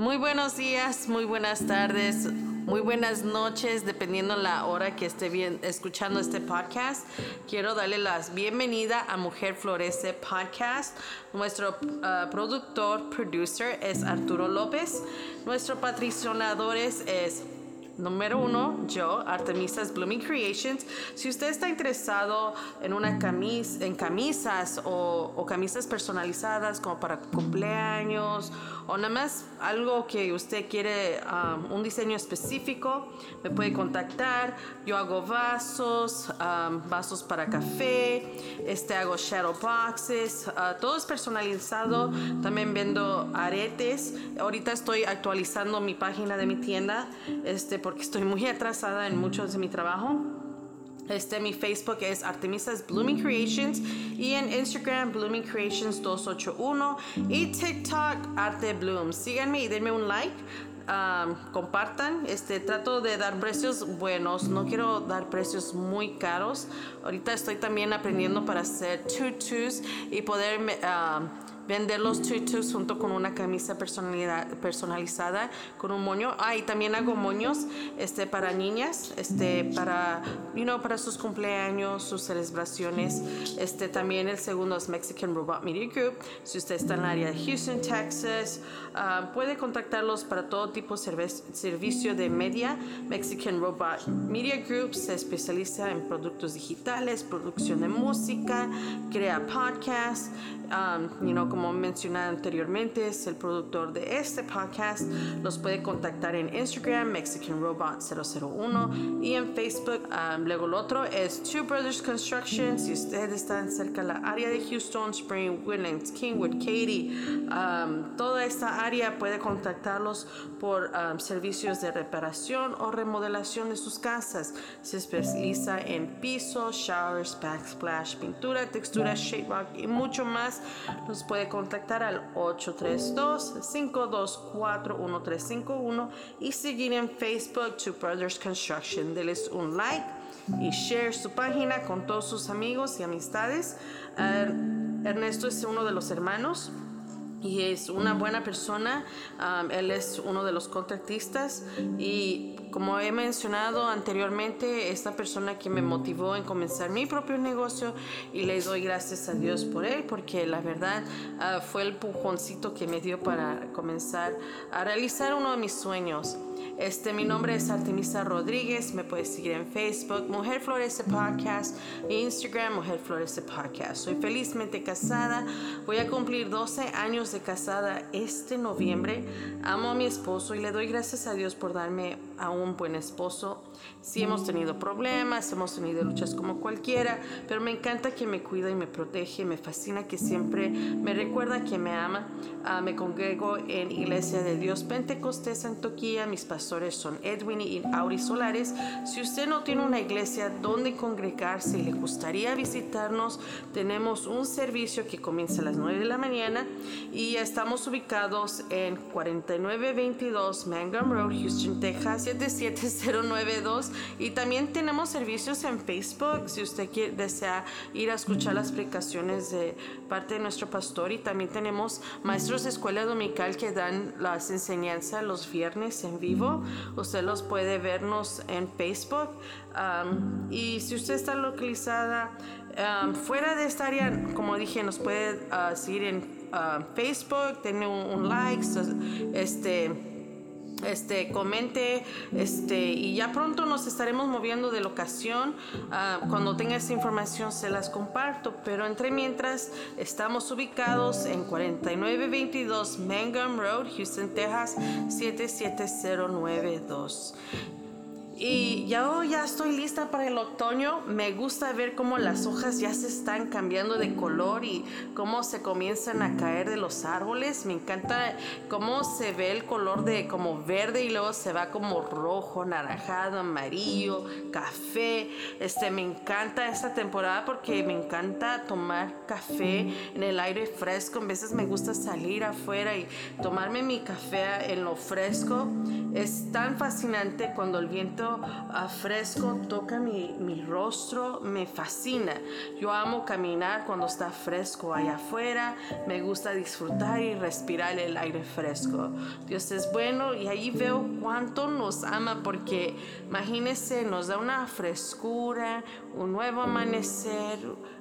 Muy buenos días, muy buenas tardes, muy buenas noches, dependiendo la hora que esté bien escuchando este podcast. Quiero darle la bienvenida a Mujer Florece Podcast. Nuestro uh, productor, producer es Arturo López. Nuestro patrocinador es Número uno, yo, Artemisas Blooming Creations. Si usted está interesado en una camisa, en camisas o, camisas personalizadas como para cumpleaños o nada más algo que usted quiere, um, un diseño específico, me puede contactar. Yo hago vasos, um, vasos para café, este hago shadow boxes, uh, todo es personalizado. También vendo aretes. Ahorita estoy actualizando mi página de mi tienda, este porque estoy muy atrasada en muchos de mi trabajo. Este, mi Facebook es Artemisas Blooming Creations y en Instagram Blooming Creations 281 y TikTok Arte Bloom. Síganme y denme un like. Um, compartan. Este, trato de dar precios buenos. No quiero dar precios muy caros. Ahorita estoy también aprendiendo para hacer tutus y poder um, vender los tutus junto con una camisa personalizada con un moño. Ah, y también hago moños este, para niñas, este, para, you know, para sus cumpleaños, sus celebraciones. Este, también el segundo es Mexican Robot Media Group. Si usted está en el área de Houston, Texas, uh, puede contactarlos para todo tipo de servicio de media. Mexican Robot Media Group se especializa en productos digitales, producción de música, crea podcasts, um, you know, como mencioné anteriormente, es el productor de este podcast. Los puede contactar en Instagram, Mexican Robot 001 y en Facebook. Um, luego el otro es Two Brothers Construction. Si ustedes están cerca de la área de Houston, Spring, Woodlands, Kingwood, Katy, um, toda esta área puede contactarlos por um, servicios de reparación o remodelación de sus casas. Se especializa en pisos, showers, backsplash, pintura, textura, shape rock y mucho más. Los puede contactar al 832-524-1351 y seguir en Facebook To Brothers Construction. Deles un like y share su página con todos sus amigos y amistades. Er, Ernesto es uno de los hermanos y es una buena persona. Él es uno de los contratistas y como he mencionado anteriormente, esta persona que me motivó en comenzar mi propio negocio y le doy gracias a Dios por él porque la verdad uh, fue el pujoncito que me dio para comenzar a realizar uno de mis sueños. Este, mi nombre es Artemisa Rodríguez. Me puedes seguir en Facebook, Mujer Florece Podcast, e Instagram, Mujer Florece Podcast. Soy felizmente casada. Voy a cumplir 12 años de casada este noviembre. Amo a mi esposo y le doy gracias a Dios por darme a un buen esposo. Sí hemos tenido problemas, hemos tenido luchas como cualquiera, pero me encanta que me cuida y me protege. Me fascina que siempre me recuerda que me ama. Ah, me congrego en Iglesia de Dios Pentecostés Toquía. Mis pastores son Edwin y Auri Solares. Si usted no tiene una iglesia donde congregarse y le gustaría visitarnos, tenemos un servicio que comienza a las 9 de la mañana y estamos ubicados en 4922 Mangum Road, Houston, Texas 77092 y también tenemos servicios en Facebook si usted quiere, desea ir a escuchar las explicaciones de parte de nuestro pastor. Y también tenemos maestros de escuela dominical que dan las enseñanzas los viernes en vivo Usted los puede vernos en Facebook. Y si usted está localizada fuera de esta área, como dije, nos puede uh, seguir en uh, Facebook, tener un, like, este este, comente este, y ya pronto nos estaremos moviendo de locación. Uh, cuando tenga esa información se las comparto, pero entre mientras estamos ubicados en 4922 Mangum Road, Houston, Texas 77092. Y yo ya estoy lista para el otoño. Me gusta ver cómo las hojas ya se están cambiando de color y cómo se comienzan a caer de los árboles. Me encanta cómo se ve el color de como verde y luego se va como rojo, naranjado, amarillo, café. Este, me encanta esta temporada porque me encanta tomar café en el aire fresco. A veces me gusta salir afuera y tomarme mi café en lo fresco. Es tan fascinante cuando el viento frío, a fresco, toca mi, mi, rostro, me fascina. Yo amo caminar cuando está fresco allá afuera, me gusta disfrutar y respirar el aire fresco. Dios es bueno y ahí veo cuánto nos ama porque imagínense, nos da una frescura, un nuevo amanecer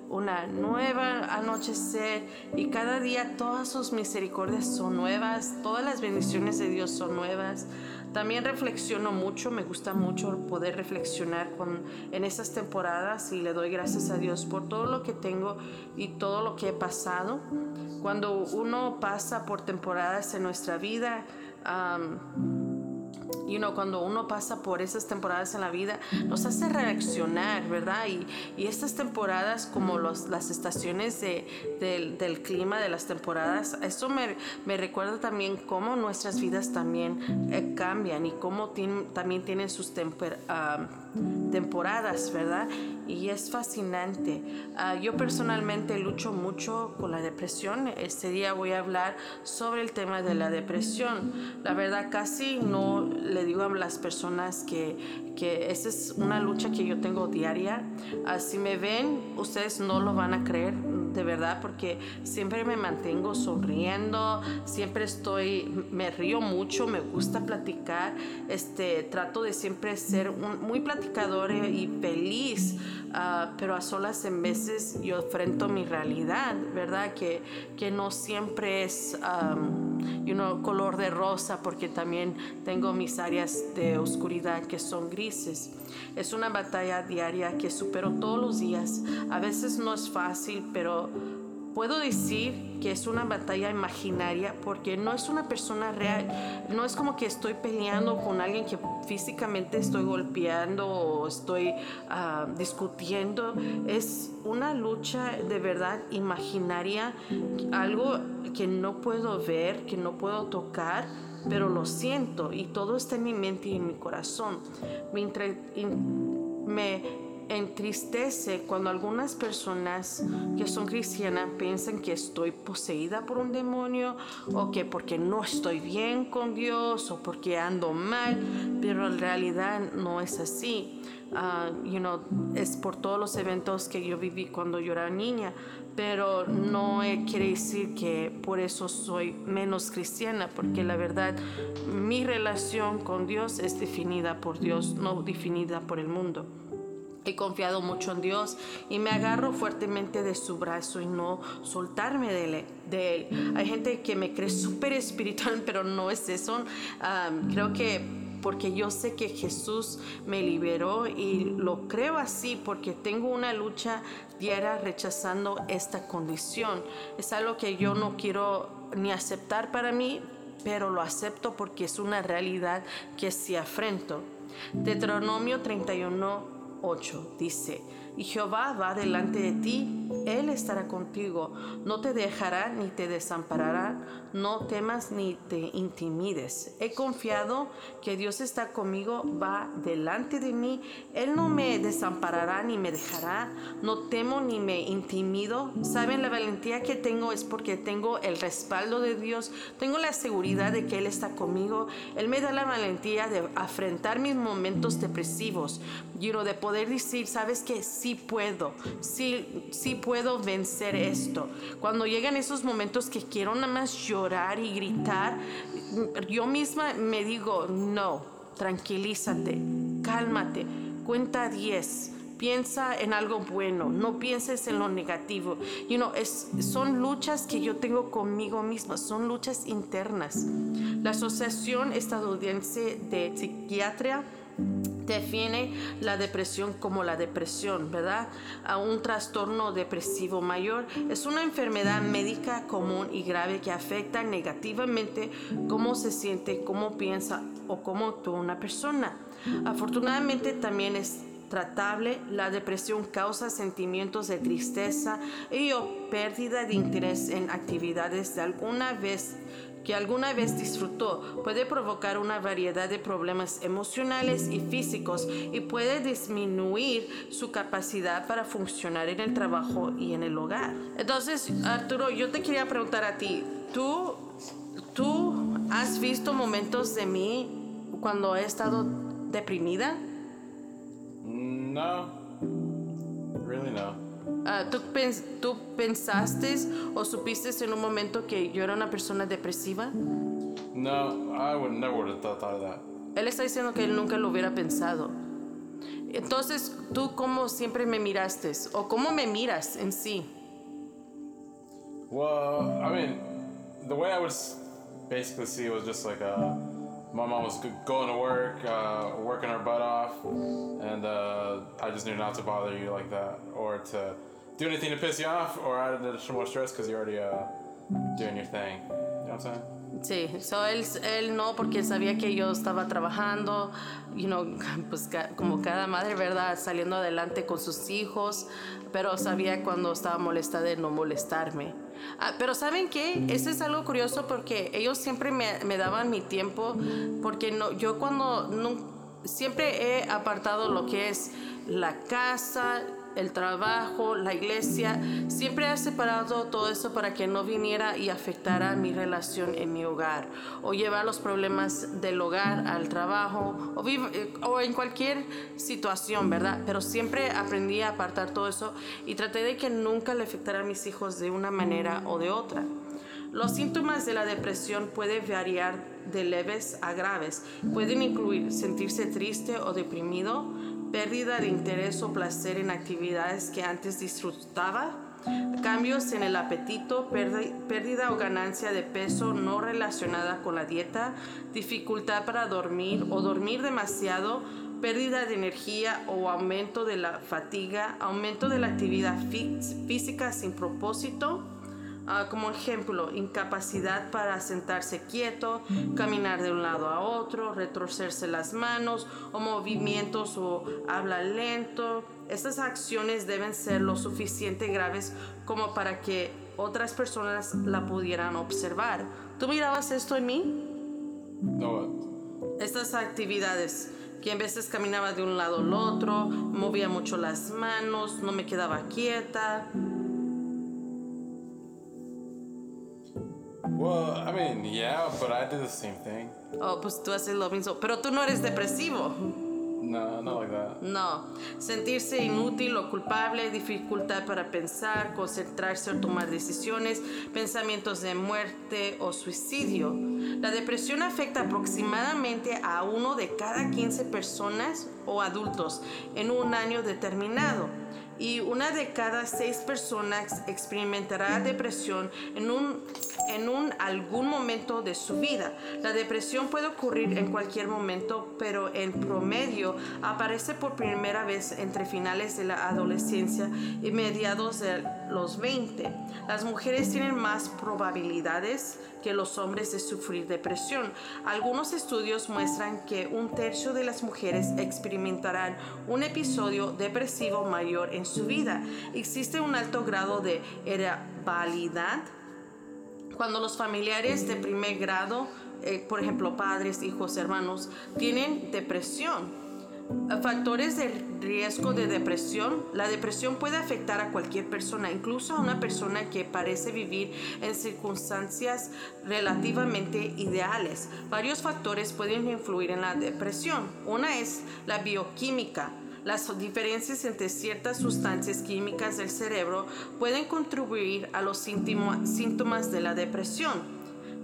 una nueva anochecer y cada día todas sus misericordias son nuevas, todas las bendiciones de Dios son nuevas. También reflexiono mucho, me gusta mucho poder reflexionar con, en estas temporadas y le doy gracias a Dios por todo lo que tengo y todo lo que he pasado. Cuando uno pasa por temporadas en nuestra vida, you know, cuando uno pasa por esas temporadas en la vida, nos hace reaccionar, ¿verdad? Y, y estas temporadas, como los, las estaciones de, del, clima de las temporadas, eso me, me, recuerda también cómo nuestras vidas también eh, cambian y cómo también tienen sus temper, temporadas, ¿verdad? Y es fascinante. Ah, yo personalmente lucho mucho con la depresión. Este día voy a hablar sobre el tema de la depresión. La verdad casi no le digo a las personas que, que esa es una lucha que yo tengo diaria. Uh, si me ven, ustedes no lo van a creer de verdad porque siempre me mantengo sonriendo, siempre estoy, me río mucho, me gusta platicar, este, trato de siempre ser muy platicador y feliz, uh, pero a solas en veces yo enfrento mi realidad, ¿verdad? Que, que no siempre es you know, color de rosa porque también tengo mis áreas de oscuridad que son grises. Es una batalla diaria que supero todos los días. A veces no es fácil, pero puedo decir que es una batalla imaginaria porque no es una persona real. No es como que estoy peleando con alguien que físicamente estoy golpeando o estoy ah, discutiendo. Es una lucha de verdad imaginaria, algo que no puedo ver, que no puedo tocar pero lo siento y todo está en mi mente y en mi corazón. Me, me entristece cuando algunas personas que son cristianas piensan que estoy poseída por un demonio o que porque no estoy bien con Dios o porque ando mal, pero en realidad no es así. Uh, you know, es por todos los eventos que yo viví cuando yo era niña, pero no quiere decir que por eso soy menos cristiana, porque la verdad mi relación con Dios es definida por Dios, no definida por el mundo. He confiado mucho en Dios y me agarro fuertemente de su brazo y no soltarme de él. Hay gente que me cree súper espiritual, pero no es eso. creo que porque yo sé que Jesús me liberó y lo creo así porque tengo una lucha diaria rechazando esta condición. Es algo que yo no quiero ni aceptar para mí, pero lo acepto porque es una realidad que sí afrento. Deuteronomio 31 8 dice, y Jehová va delante de ti, Él estará contigo, no te dejará ni te desamparará, no temas ni te intimides. He confiado que Dios está conmigo, va delante de mí, Él no me desamparará ni me dejará, no temo ni me intimido. Saben, la valentía que tengo es porque tengo el respaldo de Dios, tengo la seguridad de que Él está conmigo, Él me da la valentía de afrontar mis momentos depresivos, y de poder decir, sabes que sí puedo, sí, sí puedo vencer esto. Cuando llegan esos momentos que quiero nada más llorar y gritar, yo misma me digo, no, tranquilízate, cálmate, cuenta 10 piensa en algo bueno, no pienses en lo negativo. You know, es, son luchas que yo tengo conmigo misma, son luchas internas. La Asociación Estadounidense de Psiquiatría define la depresión como la depresión, ¿verdad? A un trastorno depresivo mayor es una enfermedad médica común y grave que afecta negativamente cómo se siente, cómo piensa o cómo actúa una persona. Afortunadamente también es tratable, la depresión causa sentimientos de tristeza y o pérdida de interés en actividades de alguna vez que alguna vez disfrutó puede provocar una variedad de problemas emocionales y físicos y puede disminuir su capacidad para funcionar en el trabajo y en el hogar. Entonces, Arturo, yo te quería preguntar a ti, ¿tú, tú has visto momentos de mí cuando he estado deprimida? No. Really no. Ah, ¿tú, pens- ¿Tú pensaste o supiste en un momento que yo era una persona depresiva? No, I would never would have thought, of that. Él está diciendo que él nunca lo hubiera pensado. Entonces, ¿tú cómo siempre me miraste? ¿O cómo me miras en sí? Well, I mean, the way I would basically see it was just like uh, my mom was going to work, uh, working her butt off, and uh, I just knew not to bother you like that or to do anything to piss you off or add additional more stress because you're already uh, doing your thing. You know what I'm saying? Sí, so él, él no, porque sabía que yo estaba trabajando, you know, pues ca- como cada madre, ¿verdad? Saliendo adelante con sus hijos, pero sabía cuando estaba molesta de no molestarme. Ah, pero ¿saben qué? Eso es algo curioso porque ellos siempre me, me daban mi tiempo, porque no, yo cuando nun- siempre he apartado lo que es la casa, el trabajo, la iglesia, siempre he separado todo eso para que no viniera y afectara mi relación en mi hogar o llevar los problemas del hogar al trabajo o, eh, en cualquier situación, ¿verdad? Pero siempre aprendí a apartar todo eso y traté de que nunca le afectara a mis hijos de una manera o de otra. Los síntomas de la depresión pueden variar de leves a graves. Pueden incluir sentirse triste o deprimido, pérdida de interés o placer en actividades que antes disfrutaba, cambios en el apetito, pérdida o ganancia de peso no relacionada con la dieta, dificultad para dormir o dormir demasiado, pérdida de energía o aumento de la fatiga, aumento de la actividad fí- física sin propósito, Ah, como ejemplo, incapacidad para sentarse quieto, caminar de un lado a otro, retorcerse las manos o movimientos o habla lento. Estas acciones deben ser lo suficiente graves como para que otras personas la pudieran observar. ¿Tú mirabas esto en mí? No? Estas actividades que en veces caminaba de un lado al otro, movía mucho las manos, no me quedaba quieta. Well, I mean, yeah, but I did the same thing. Oh, pues tú haces lo mismo, pero tú no eres depresivo. No, not like that. No, sentirse inútil o culpable, dificultad para pensar, concentrarse o tomar decisiones, pensamientos de muerte o suicidio. La depresión afecta aproximadamente a uno de cada 15 personas o adultos en un año determinado. Y una de cada seis personas experimentará depresión en un, en algún momento de su vida. La depresión puede ocurrir en cualquier momento, pero en promedio aparece por primera vez entre finales de la adolescencia y mediados de los 20. Las mujeres tienen más probabilidades que los hombres de sufrir depresión. Algunos estudios muestran que un tercio de las mujeres experimentarán un episodio depresivo mayor en su vida. Existe un alto grado de heredabilidad cuando los familiares de primer grado, eh, por ejemplo padres, hijos, hermanos, tienen depresión. Factores de riesgo de depresión. La depresión puede afectar a cualquier persona, incluso a una persona que parece vivir en circunstancias relativamente ideales. Varios factores pueden influir en la depresión. Una es la bioquímica. Las diferencias entre ciertas sustancias químicas del cerebro pueden contribuir a los síntoma- síntomas de la depresión.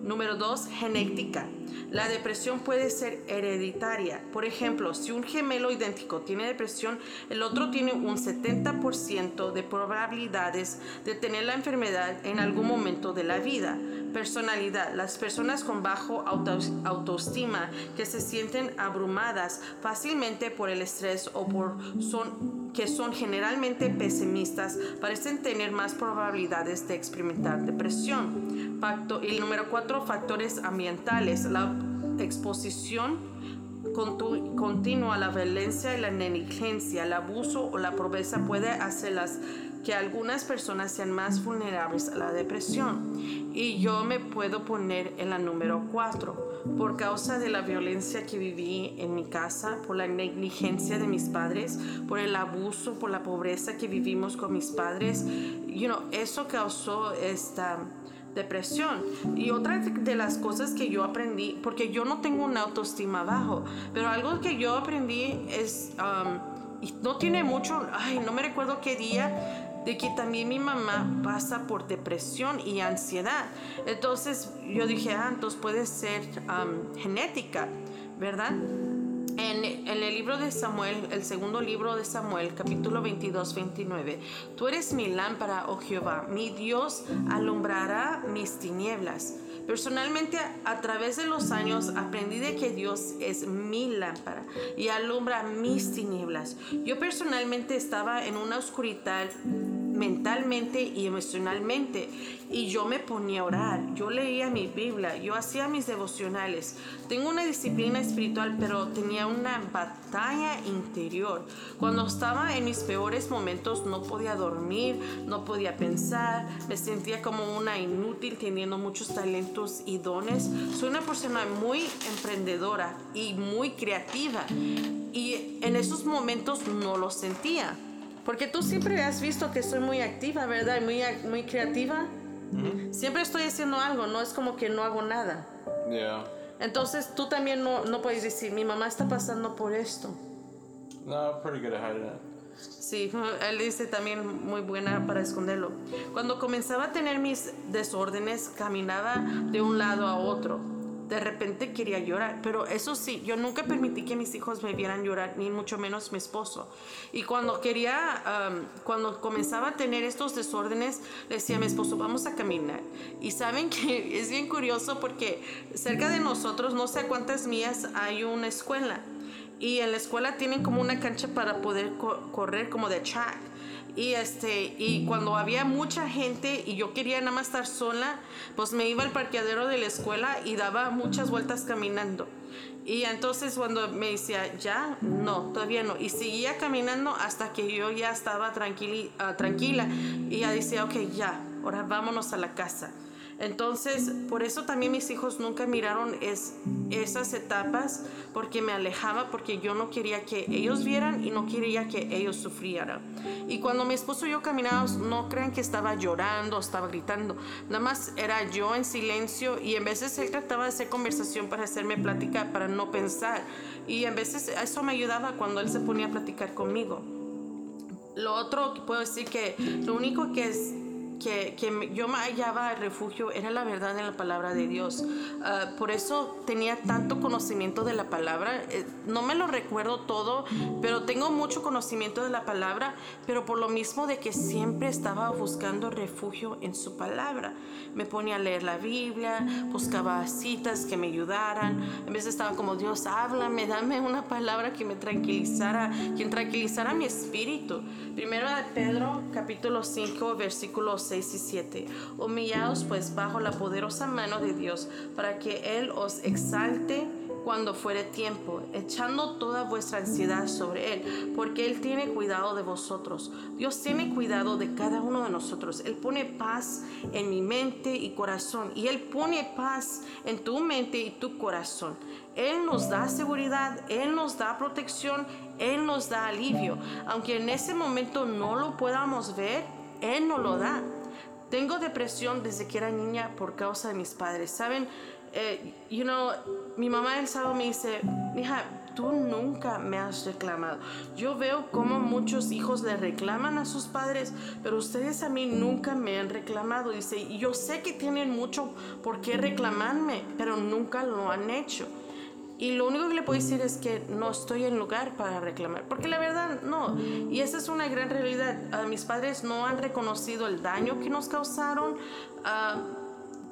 Número 2, genética. La depresión puede ser hereditaria. Por ejemplo, si un gemelo idéntico tiene depresión, el otro tiene un 70% de probabilidades de tener la enfermedad en algún momento de la vida. Personalidad. Las personas con bajo auto- autoestima que se sienten abrumadas fácilmente por el estrés o por que son generalmente pesimistas parecen tener más probabilidades de experimentar depresión. Facto, y el número cuatro, factores ambientales. La exposición continua, la violencia y la negligencia, el abuso o la pobreza puede hacerlas que algunas personas sean más vulnerables a la depresión. Y yo me puedo poner en la número 4. Por causa de la violencia que viví en mi casa, por la negligencia de mis padres, por el abuso, por la pobreza que vivimos con mis padres, you know, eso causó esta depresión. Y otra de las cosas que yo aprendí, porque yo no tengo una autoestima bajo, pero algo que yo aprendí es um, y no tiene mucho, ay, no me recuerdo qué día, de que también mi mamá pasa por depresión y ansiedad. Entonces yo dije, ah, entonces puede ser genética, ¿verdad? En, el libro de Samuel, el segundo libro de Samuel, capítulo 22, 29, tú eres mi lámpara, oh Jehová, mi Dios alumbrará mis tinieblas. Personalmente, a través de los años, aprendí de que Dios es mi lámpara y alumbra mis tinieblas. Yo personalmente estaba en una oscuridad mentalmente y emocionalmente. Y yo me ponía a orar, yo leía mi Biblia, yo hacía mis devocionales. Tengo una disciplina espiritual, pero tenía una batalla interior. Cuando estaba en mis peores momentos no podía dormir, no podía pensar, me sentía como una inútil teniendo muchos talentos y dones. Soy una persona muy emprendedora y muy creativa. Y en esos momentos no lo sentía. Porque tú siempre has visto que soy muy activa, ¿verdad? Muy, muy creativa. Siempre estoy haciendo algo, no es como que no hago nada. Yeah. Entonces tú también no, no puedes decir, mi mamá está pasando por esto. No, pretty good at hiding it. Sí, él dice también muy buena para esconderlo. Cuando comenzaba a tener mis desórdenes, caminaba de un lado a otro de repente quería llorar, pero eso sí, yo nunca permití que mis hijos me vieran llorar, ni mucho menos mi esposo. Y cuando quería, cuando comenzaba a tener estos desórdenes, le decía a mi esposo, vamos a caminar. Y saben que es bien curioso porque cerca de nosotros, no sé cuántas millas, hay una escuela. Y en la escuela tienen como una cancha para poder correr como de track. Y, este, y cuando había mucha gente y yo quería nada más estar sola, pues me iba al parqueadero de la escuela y daba muchas vueltas caminando. Y entonces cuando me decía, ya, no, todavía no. Y seguía caminando hasta que yo ya estaba tranquila, ah, tranquila. Y ya decía, ok, ya, ahora vámonos a la casa. Entonces, por eso también mis hijos nunca miraron es, esas etapas porque me alejaba, porque yo no quería que ellos vieran y no quería que ellos sufrieran. Y cuando mi esposo y yo caminábamos, no crean que estaba llorando, estaba gritando, nada más era yo en silencio y en veces él trataba de hacer conversación para hacerme plática, para no pensar. Y en veces eso me ayudaba cuando él se ponía a platicar conmigo. Lo otro que puedo decir que lo único que es que, que, yo me hallaba refugio era la verdad en la palabra de Dios. Ah, por eso tenía tanto conocimiento de la palabra. Eh, no me lo recuerdo todo, pero tengo mucho conocimiento de la palabra, pero por lo mismo de que siempre estaba buscando refugio en su palabra. Me ponía a leer la Biblia, buscaba citas que me ayudaran. A veces estaba como, Dios, háblame, dame una palabra que me tranquilizara, quien tranquilizara mi espíritu. Primero de Pedro, capítulo 5, versículos 6 y 7. Humillaos pues bajo la poderosa mano de Dios para que Él os exalte cuando fuere tiempo, echando toda vuestra ansiedad sobre Él, porque Él tiene cuidado de vosotros. Dios tiene cuidado de cada uno de nosotros. Él pone paz en mi mente y corazón, y Él pone paz en tu mente y tu corazón. Él nos da seguridad, Él nos da protección, Él nos da alivio. Aunque en ese momento no lo podamos ver, Él nos lo da. Tengo depresión desde que era niña por causa de mis padres. Saben, eh, you know, mi mamá el sábado me dice, hija, tú nunca me has reclamado. Yo veo cómo muchos hijos le reclaman a sus padres, pero ustedes a mí nunca me han reclamado. Dice, yo sé que tienen mucho por qué reclamarme, pero nunca lo han hecho. Y lo único que le puedo decir es que no estoy en lugar para reclamar, porque la verdad no. Y esa es una gran realidad. Uh, mis padres no han reconocido el daño que nos causaron. Uh,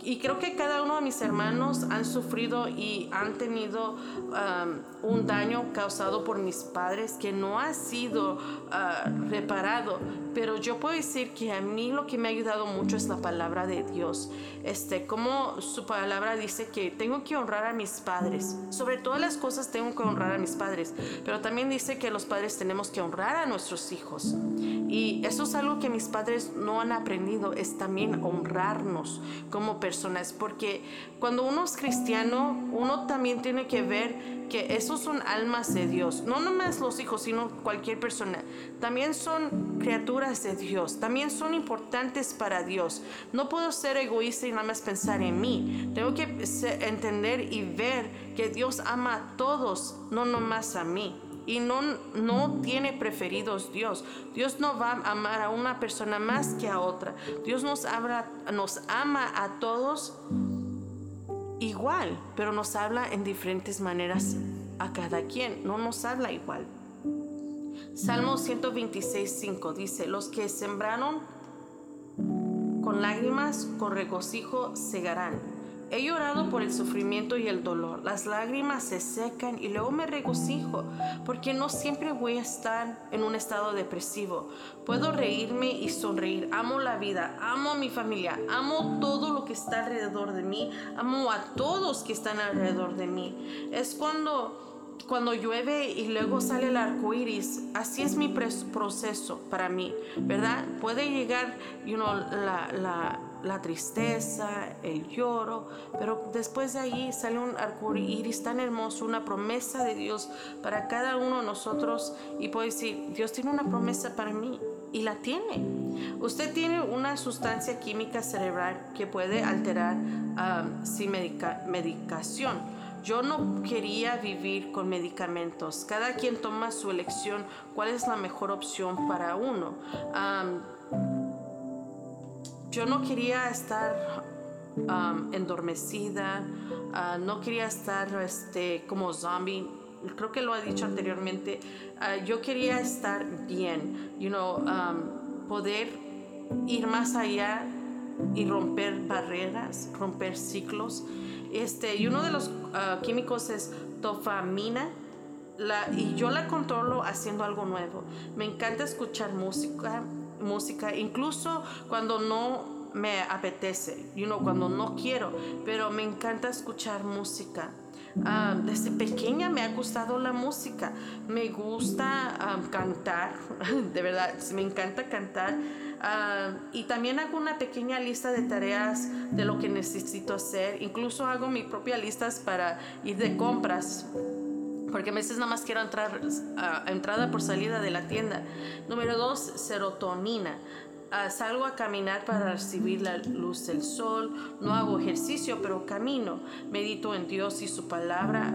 y creo que cada uno de mis hermanos han sufrido y han tenido um, un daño causado por mis padres que no ha sido uh, reparado. Pero yo puedo decir que a mí lo que me ha ayudado mucho es la palabra de Dios. Este, como su palabra dice que tengo que honrar a mis padres. Sobre todas las cosas tengo que honrar a mis padres. Pero también dice que los padres tenemos que honrar a nuestros hijos. Y eso es algo que mis padres no han aprendido, es también honrarnos como personas porque cuando uno es cristiano, uno también tiene que ver que esos son almas de Dios, no nomás los hijos, sino cualquier persona. También son criaturas de Dios, también son importantes para Dios. No puedo ser egoísta y nada más pensar en mí. Tengo que entender y ver que Dios ama a todos, no nomás a mí. Y no, no tiene preferidos Dios. Dios no va a amar a una persona más que a otra. Dios nos, habla, nos ama a todos igual, pero nos habla en diferentes maneras a cada quien. No nos habla igual. Salmo 126, 5 dice, los que sembraron con lágrimas, con regocijo segarán. He llorado por el sufrimiento y el dolor. Las lágrimas se secan y luego me regocijo, porque no siempre voy a estar en un estado depresivo. Puedo reírme y sonreír. Amo la vida, amo a mi familia, amo todo lo que está alrededor de mí, amo a todos que están alrededor de mí. Es cuando cuando llueve y luego sale el arco iris, así es mi proceso para mí, ¿verdad? Puede llegar you know, la, la, la, tristeza, el lloro, pero después de ahí sale un arco iris tan hermoso, una promesa de Dios para cada uno de nosotros. Y puede decir, Dios tiene una promesa para mí y la tiene. Usted tiene una sustancia química cerebral que puede alterar um, sin medicación yo no quería vivir con medicamentos. Cada quien toma su elección, cuál es la mejor opción para uno. Yo no quería estar endormecida, ah, no quería estar este, como zombie. Creo que lo he dicho anteriormente. Ah, yo quería estar bien, you know, poder ir más allá y romper barreras, romper ciclos. Este, y uno de los ah, químicos es tofamina. La, y yo la controlo haciendo algo nuevo. Me encanta escuchar música, música, incluso cuando no me apetece, you know, cuando no quiero, pero me encanta escuchar música. Ah, desde pequeña me ha gustado la música, me gusta ah, cantar, de verdad, me encanta cantar. Ah, y también hago una pequeña lista de tareas de lo que necesito hacer. Incluso hago mi propia listas para ir de compras. Porque a veces nada más quiero entrar a entrada por salida de la tienda. Número dos, serotonina. Uh, salgo a caminar para recibir la luz del sol. No hago ejercicio, pero camino. Medito en Dios y su palabra.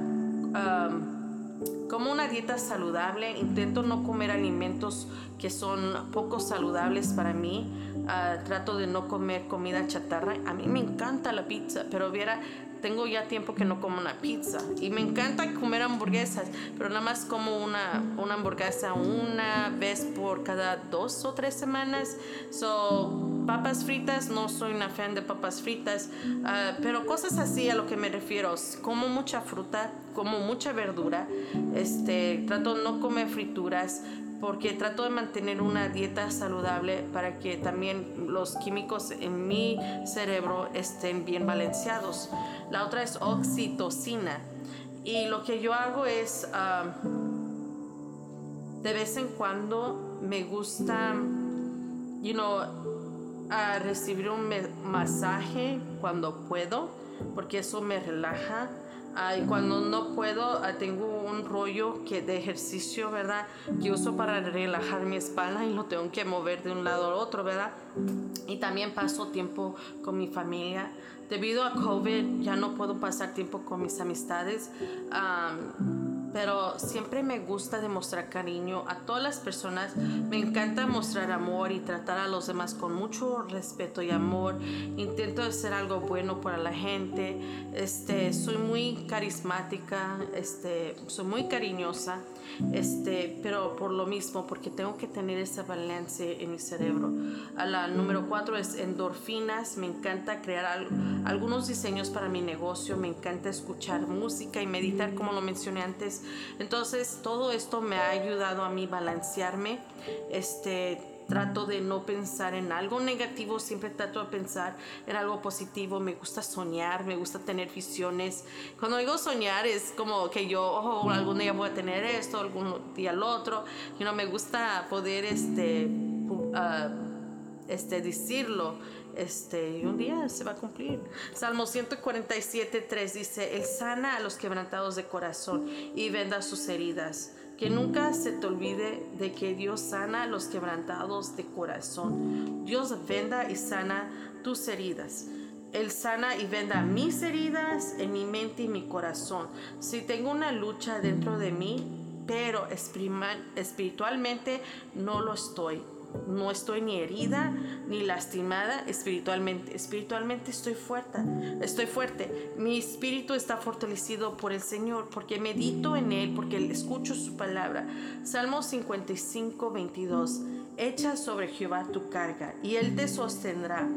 Como una dieta saludable, intento no comer alimentos que son poco saludables para mí. Ah, trato de no comer comida chatarra. A mí me encanta la pizza, pero viera, tengo ya tiempo que no como una pizza. Y me encanta comer hamburguesas, pero nada más como una, una hamburguesa una vez por cada dos o tres semanas. So, papas fritas, no soy una fan de papas fritas, ah, pero cosas así a lo que me refiero. Como mucha fruta, como mucha verdura. Este, trato no comer frituras porque trato de mantener una dieta saludable para que también los químicos en mi cerebro estén bien balanceados. La otra es oxitocina. Y lo que yo hago es, ah, de vez en cuando me gusta, you know, a recibir un masaje cuando puedo, porque eso me relaja y cuando no puedo, ah, tengo un rollo que de ejercicio, ¿verdad? Que uso para relajar mi espalda y lo tengo que mover de un lado al otro, ¿verdad? Y también paso tiempo con mi familia. Debido a COVID ya no puedo pasar tiempo con mis amistades pero siempre me gusta demostrar cariño a todas las personas. Me encanta mostrar amor y tratar a los demás con mucho respeto y amor. Intento hacer algo bueno para la gente. Este, soy muy carismática, este, soy muy cariñosa, este, pero por lo mismo, porque tengo que tener ese balance en mi cerebro. A la número cuatro es endorfinas. Me encanta crear algunos diseños para mi negocio. Me encanta escuchar música y meditar, como lo mencioné antes entonces, todo esto me ha ayudado a mí balancearme. Este, trato de no pensar en algo negativo, siempre trato de pensar en algo positivo. Me gusta soñar, me gusta tener visiones. Cuando digo soñar es como que yo oh, algún día voy a tener esto, algún día el otro. You know, me gusta poder este, uh, este, decirlo este, un día se va a cumplir. Salmo 147, 3 dice, Él sana a los quebrantados de corazón y venda sus heridas. Que nunca se te olvide de que Dios sana los quebrantados de corazón. Dios venda y sana tus heridas. Él sana y venda mis heridas en mi mente y mi corazón. Si tengo una lucha dentro de mí, pero espiritualmente no lo estoy. No estoy ni herida ni lastimada espiritualmente. Espiritualmente estoy fuerte. Estoy fuerte. Mi espíritu está fortalecido por el Señor porque medito en Él, porque escucho su palabra. Salmo 55, 22. Echa sobre Jehová tu carga y Él te sostendrá.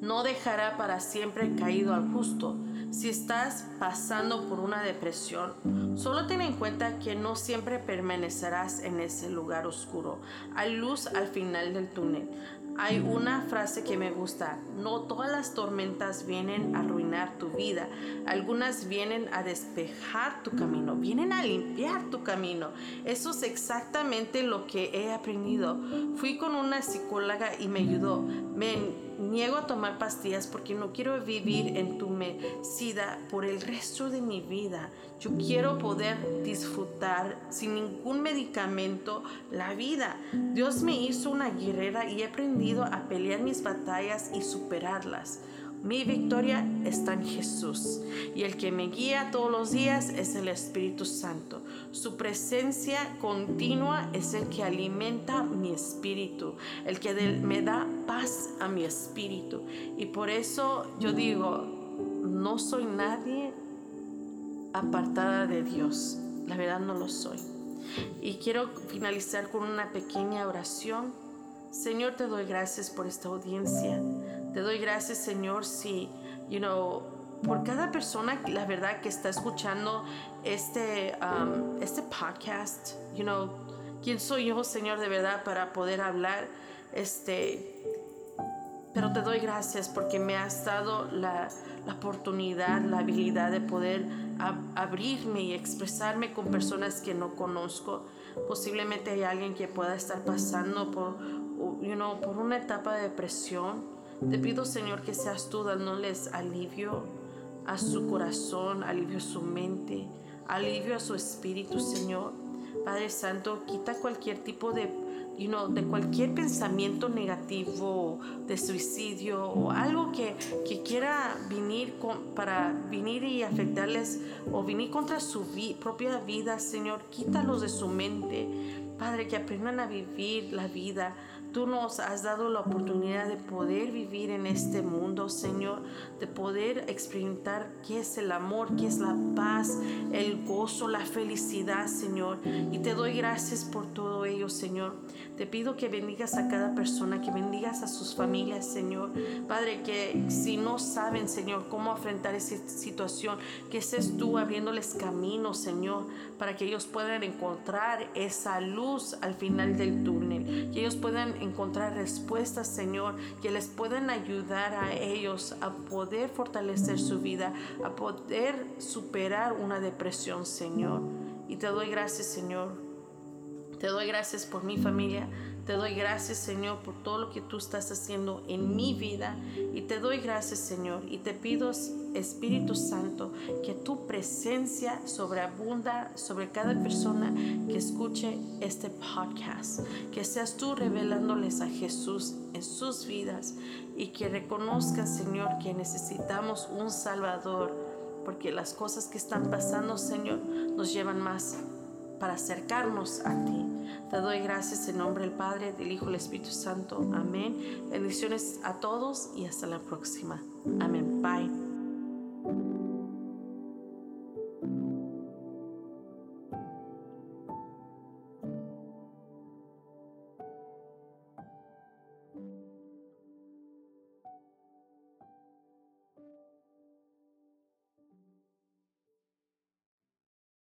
No dejará para siempre caído al justo si estás pasando por una depresión, solo ten en cuenta que no siempre permanecerás en ese lugar oscuro. Hay luz al final del túnel. Hay una frase que me gusta, no todas las tormentas vienen a arruinar tu vida, algunas vienen a despejar tu camino, vienen a limpiar tu camino. Eso es exactamente lo que he aprendido. Fui con una psicóloga y me ayudó. Me niego a tomar pastillas porque no quiero vivir en tu medicina por el resto de mi vida. Yo quiero poder disfrutar sin ningún medicamento la vida. Dios me hizo una guerrera y he aprendido a pelear mis batallas y superarlas. Mi victoria está en Jesús y el que me guía todos los días es el Espíritu Santo. Su presencia continua es el que alimenta mi espíritu, el que me da paz a mi espíritu. Y por eso yo digo, no soy nadie apartada de Dios. La verdad no lo soy. Y quiero finalizar con una pequeña oración. Señor, te doy gracias por esta audiencia. Te doy gracias, Señor, si, you know, por cada persona, la verdad, que está escuchando este, um, este podcast, you know, quién soy yo, Señor, de verdad, para poder hablar, este, pero te doy gracias porque me has dado la, la oportunidad, la habilidad de poder abrirme y expresarme con personas que no conozco. Posiblemente hay alguien que pueda estar pasando por, you por una etapa de depresión. Te pido, Señor, que seas tú dándoles alivio a su corazón, alivio a su mente, alivio a su espíritu, Señor. Padre Santo, quita cualquier tipo de you know, de cualquier pensamiento negativo, de suicidio o algo que, que quiera venir para venir y afectarles o venir contra su propia vida, Señor, quítalos de su mente. Padre, que aprendan a vivir la vida Tú nos has dado la oportunidad de poder vivir en este mundo, Señor, de poder experimentar qué es el amor, qué es la paz, el gozo, la felicidad, Señor. Y te doy gracias por todo ello, Señor. Te pido que bendigas a cada persona, que bendigas a sus familias, Señor. Padre, que si no saben, Señor, cómo afrontar esa situación, que seas tú abriéndoles camino, Señor, para que ellos puedan encontrar esa luz al final del túnel, que ellos puedan encontrar respuestas, Señor, que les puedan ayudar a ellos a poder fortalecer su vida, a poder superar una depresión, Señor. Y te doy gracias, Señor. Te doy gracias por mi familia. Te doy gracias, Señor, por todo lo que tú estás haciendo en mi vida. Y te doy gracias, Señor. Y te pido, Espíritu Santo, que tu presencia sobreabunda sobre cada persona que escuche este podcast. Que seas tú revelándoles a Jesús en sus vidas. Y que reconozcan, Señor, que necesitamos un Salvador. Porque las cosas que están pasando, Señor, nos llevan más para acercarnos a ti. Te doy gracias en nombre del Padre, del Hijo y del Espíritu Santo. Amén. Bendiciones a todos y hasta la próxima. Amén. Bye.